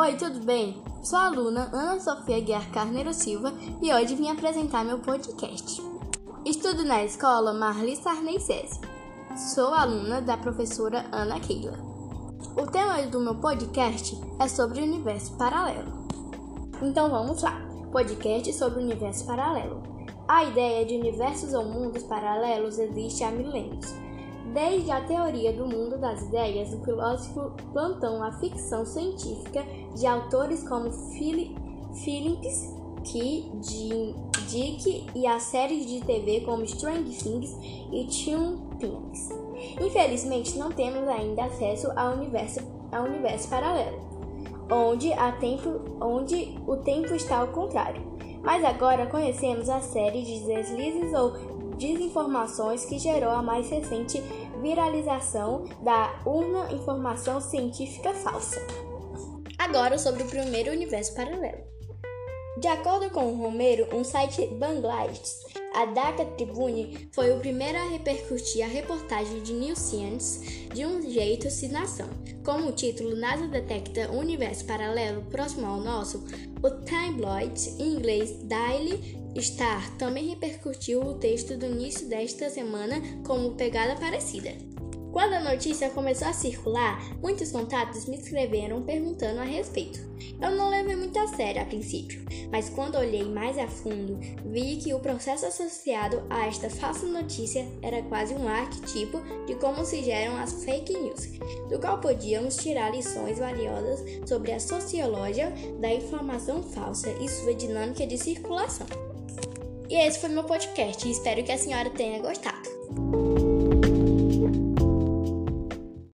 Oi, tudo bem? Sou a aluna Ana Sofia Guiar Carneiro Silva e hoje vim apresentar meu podcast. Estudo na escola Marli Sarney César. Sou aluna da professora Ana Keila. O tema do meu podcast é sobre o universo paralelo. Então vamos lá. Podcast sobre o universo paralelo. A ideia de universos ou mundos paralelos existe há milênios. Desde a teoria do mundo das ideias, o filósofo plantou a ficção científica de autores como Phillips K. Dick e a séries de TV como Stranger Things e Twin Peaks. Infelizmente, não temos ainda acesso ao universo, ao universo paralelo, onde, tempo, onde o tempo está ao contrário. Mas agora conhecemos a série de deslizes ou desinformações que gerou a mais recente viralização da urna informação científica falsa. Agora sobre o primeiro universo paralelo. De acordo com Romero, um site Bangladesh, a Dhaka Tribune foi o primeiro a repercutir a reportagem de New Science de um jeito sem nação. Como o título NASA detecta um universo paralelo próximo ao nosso, o tabloid em inglês Daily Star também repercutiu o texto do início desta semana como pegada parecida. Quando a notícia começou a circular, muitos contatos me escreveram perguntando a respeito. Eu não levei muito a sério a princípio, mas quando olhei mais a fundo, vi que o processo associado a esta falsa notícia era quase um arquetipo de como se geram as fake news, do qual podíamos tirar lições valiosas sobre a sociologia da informação falsa e sua dinâmica de circulação. E esse foi meu podcast espero que a senhora tenha gostado.